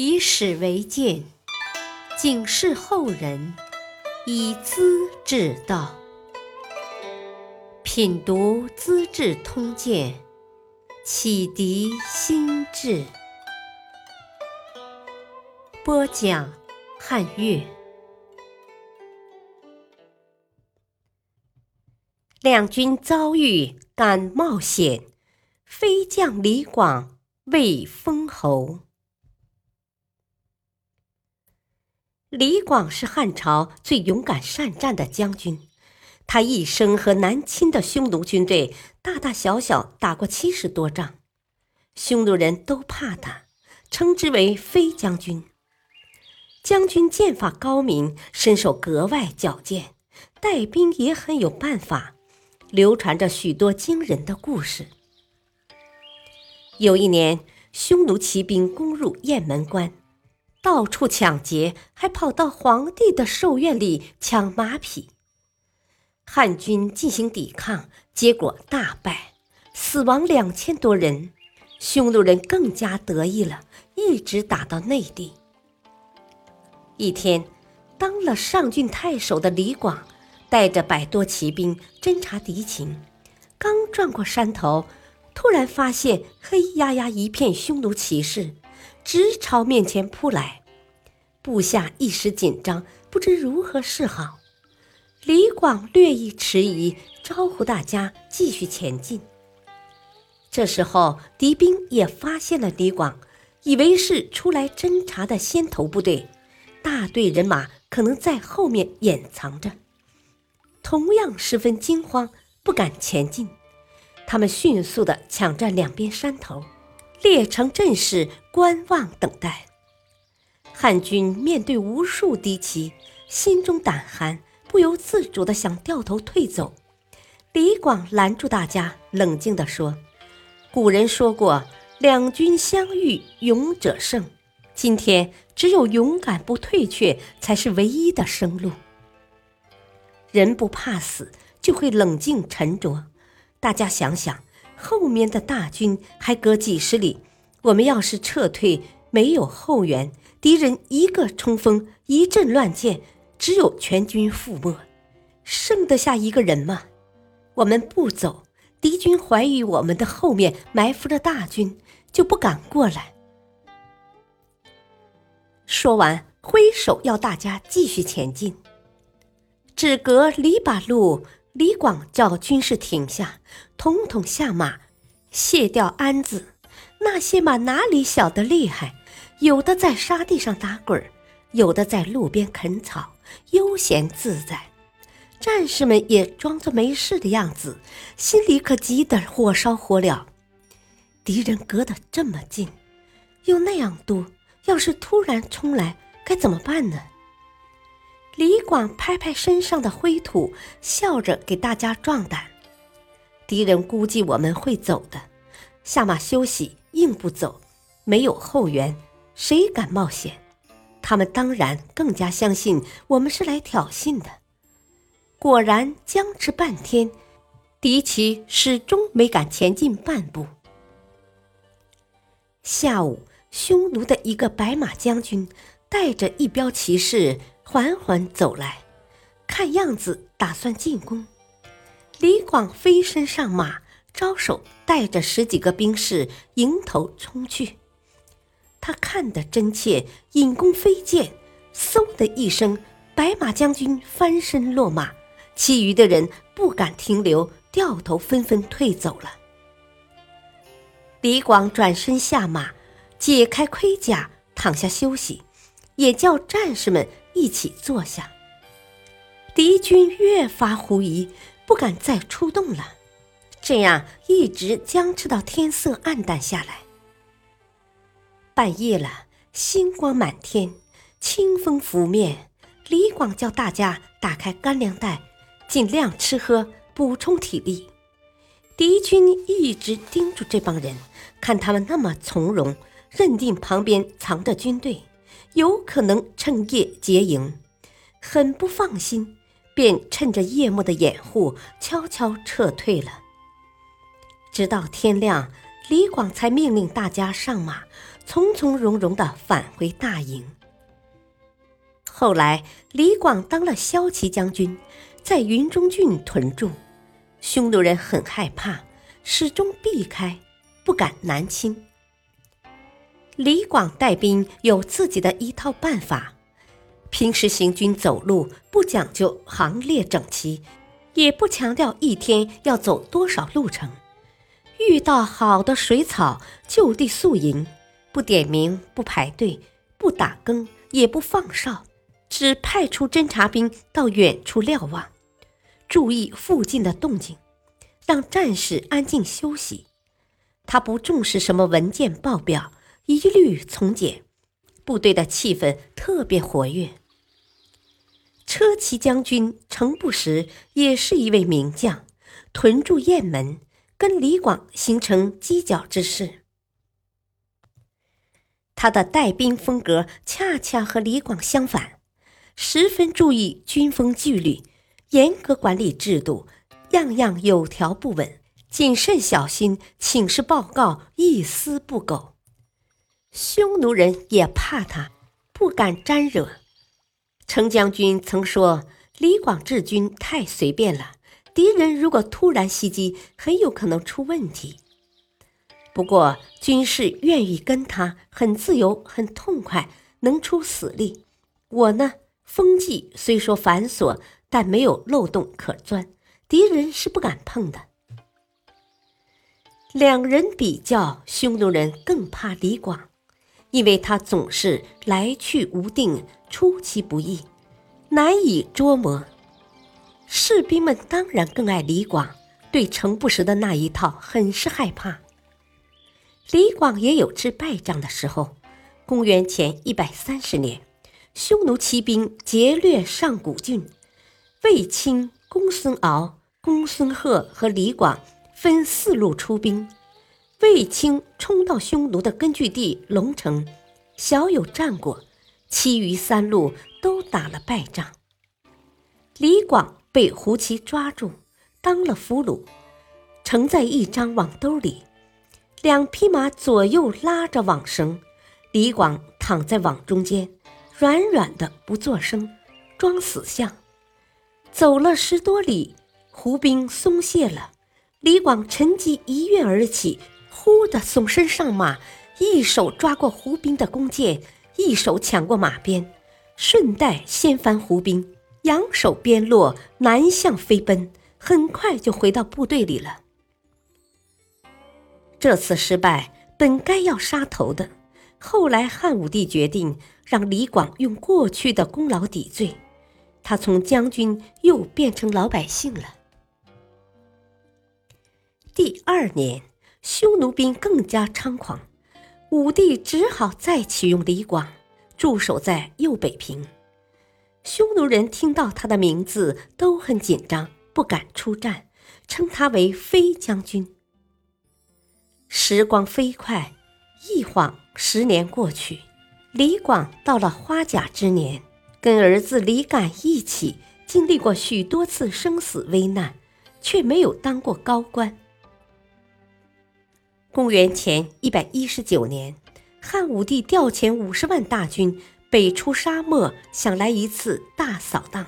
以史为鉴，警示后人，以资治道。品读《资治通鉴》，启迪心智。播讲汉乐。两军遭遇，敢冒险，飞将李广为封侯。李广是汉朝最勇敢善战的将军，他一生和南侵的匈奴军队大大小小打过七十多仗，匈奴人都怕他，称之为飞将军。将军剑法高明，身手格外矫健，带兵也很有办法，流传着许多惊人的故事。有一年，匈奴骑兵攻入雁门关。到处抢劫，还跑到皇帝的寿院里抢马匹。汉军进行抵抗，结果大败，死亡两千多人。匈奴人更加得意了，一直打到内地。一天，当了上郡太守的李广，带着百多骑兵侦察敌情，刚转过山头，突然发现黑压压一片匈奴骑士。直朝面前扑来，部下一时紧张，不知如何是好。李广略一迟疑，招呼大家继续前进。这时候，敌兵也发现了李广，以为是出来侦察的先头部队，大队人马可能在后面掩藏着，同样十分惊慌，不敢前进。他们迅速地抢占两边山头。列成阵势，观望等待。汉军面对无数敌骑，心中胆寒，不由自主的想掉头退走。李广拦住大家，冷静地说：“古人说过，两军相遇，勇者胜。今天只有勇敢不退却，才是唯一的生路。人不怕死，就会冷静沉着。大家想想。”后面的大军还隔几十里，我们要是撤退，没有后援，敌人一个冲锋，一阵乱箭，只有全军覆没，剩得下一个人吗？我们不走，敌军怀疑我们的后面埋伏着大军，就不敢过来。说完，挥手要大家继续前进，只隔篱把路。李广叫军士停下，统统下马，卸掉鞍子。那些马哪里晓得厉害？有的在沙地上打滚儿，有的在路边啃草，悠闲自在。战士们也装作没事的样子，心里可急得火烧火燎。敌人隔得这么近，又那样多，要是突然冲来，该怎么办呢？李广拍拍身上的灰土，笑着给大家壮胆。敌人估计我们会走的，下马休息，硬不走，没有后援，谁敢冒险？他们当然更加相信我们是来挑衅的。果然，僵持半天，敌骑始终没敢前进半步。下午，匈奴的一个白马将军带着一彪骑士。缓缓走来，看样子打算进攻。李广飞身上马，招手带着十几个兵士迎头冲去。他看得真切，引弓飞箭，嗖的一声，白马将军翻身落马，其余的人不敢停留，掉头纷纷退走了。李广转身下马，解开盔甲，躺下休息，也叫战士们。一起坐下，敌军越发狐疑，不敢再出动了。这样一直僵持到天色暗淡下来。半夜了，星光满天，清风拂面。李广叫大家打开干粮袋，尽量吃喝，补充体力。敌军一直盯住这帮人，看他们那么从容，认定旁边藏着军队。有可能趁夜劫营，很不放心，便趁着夜幕的掩护，悄悄撤退了。直到天亮，李广才命令大家上马，从从容容的返回大营。后来，李广当了骁骑将军，在云中郡屯驻，匈奴人很害怕，始终避开，不敢南侵。李广带兵有自己的一套办法，平时行军走路不讲究行列整齐，也不强调一天要走多少路程。遇到好的水草，就地宿营，不点名，不排队，不打更，也不放哨。只派出侦察兵到远处瞭望，注意附近的动静，让战士安静休息。他不重视什么文件报表，一律从简。部队的气氛特别活跃。车骑将军程不识也是一位名将，屯驻雁门，跟李广形成犄角之势。他的带兵风格恰恰和李广相反。十分注意军风纪律，严格管理制度，样样有条不紊，谨慎小心，请示报告一丝不苟。匈奴人也怕他，不敢沾惹。程将军曾说：“李广治军太随便了，敌人如果突然袭击，很有可能出问题。”不过军士愿意跟他，很自由，很痛快，能出死力。我呢？风纪虽说繁琐，但没有漏洞可钻，敌人是不敢碰的。两人比较，匈奴人更怕李广，因为他总是来去无定，出其不意，难以捉摸。士兵们当然更爱李广，对程不识的那一套很是害怕。李广也有吃败仗的时候，公元前一百三十年。匈奴骑兵劫掠上古郡，卫青、公孙敖、公孙贺和李广分四路出兵。卫青冲到匈奴的根据地龙城，小有战果，其余三路都打了败仗。李广被胡骑抓住，当了俘虏，盛在一张网兜里。两匹马左右拉着网绳，李广躺在网中间。软软的不作声，装死相。走了十多里，胡兵松懈了。李广趁机一跃而起，忽地纵身上马，一手抓过胡兵的弓箭，一手抢过马鞭，顺带掀翻胡兵，扬手鞭落，南向飞奔，很快就回到部队里了。这次失败本该要杀头的。后来汉武帝决定让李广用过去的功劳抵罪，他从将军又变成老百姓了。第二年，匈奴兵更加猖狂，武帝只好再启用李广，驻守在右北平。匈奴人听到他的名字都很紧张，不敢出战，称他为飞将军。时光飞快，一晃。十年过去，李广到了花甲之年，跟儿子李敢一起经历过许多次生死危难，却没有当过高官。公元前一百一十九年，汉武帝调遣五十万大军北出沙漠，想来一次大扫荡。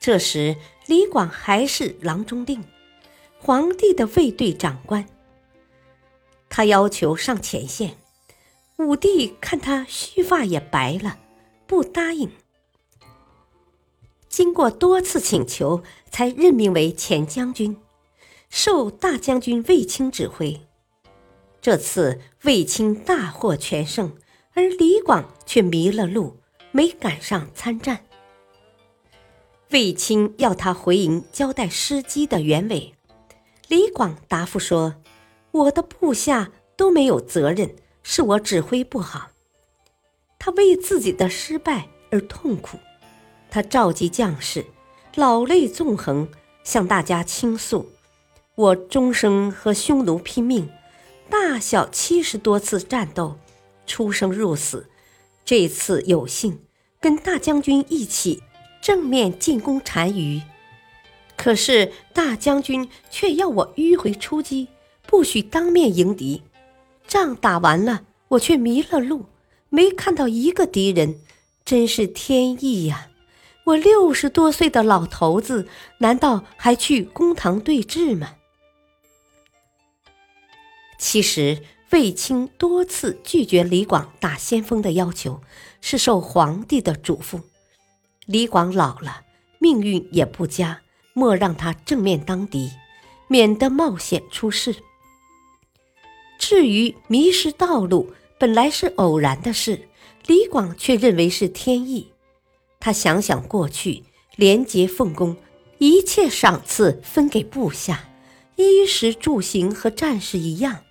这时，李广还是郎中令，皇帝的卫队长官。他要求上前线。武帝看他须发也白了，不答应。经过多次请求，才任命为前将军，受大将军卫青指挥。这次卫青大获全胜，而李广却迷了路，没赶上参战。卫青要他回营交代失机的原委，李广答复说：“我的部下都没有责任。”是我指挥不好，他为自己的失败而痛苦，他召集将士，老泪纵横，向大家倾诉：“我终生和匈奴拼命，大小七十多次战斗，出生入死，这次有幸跟大将军一起正面进攻单于，可是大将军却要我迂回出击，不许当面迎敌。仗打完了，我却迷了路，没看到一个敌人，真是天意呀！我六十多岁的老头子，难道还去公堂对质吗？其实，卫青多次拒绝李广打先锋的要求，是受皇帝的嘱咐。李广老了，命运也不佳，莫让他正面当敌，免得冒险出事。至于迷失道路，本来是偶然的事，李广却认为是天意。他想想过去，廉洁奉公，一切赏赐分给部下，衣食住行和战士一样。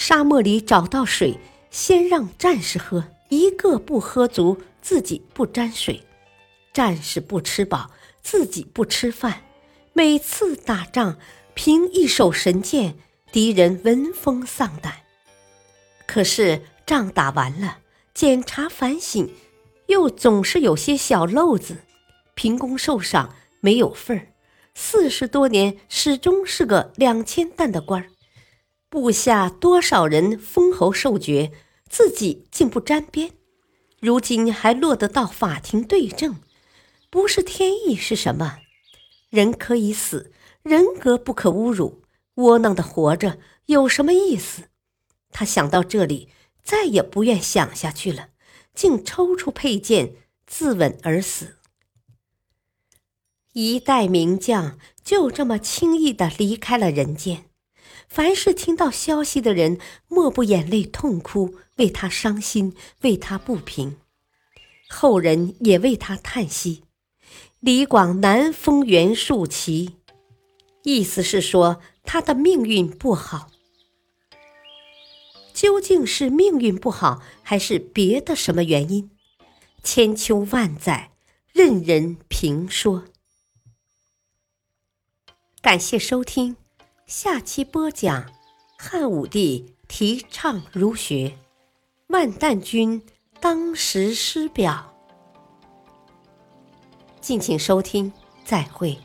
沙漠里找到水，先让战士喝，一个不喝足，自己不沾水。战士不吃饱，自己不吃饭。每次打仗，凭一手神剑，敌人闻风丧胆。可是仗打完了，检查反省，又总是有些小漏子，凭功受赏，没有份儿。四十多年，始终是个两千担的官儿。部下多少人封侯受爵，自己竟不沾边，如今还落得到法庭对证。不是天意是什么？人可以死，人格不可侮辱。窝囊的活着有什么意思？他想到这里，再也不愿想下去了，竟抽出佩剑自刎而死。一代名将就这么轻易的离开了人间。凡是听到消息的人，莫不眼泪痛哭，为他伤心，为他不平。后人也为他叹息。李广南封袁术旗，意思是说他的命运不好。究竟是命运不好，还是别的什么原因？千秋万载，任人评说。感谢收听，下期播讲汉武帝提倡儒学，万旦君当时师表。敬请收听，再会。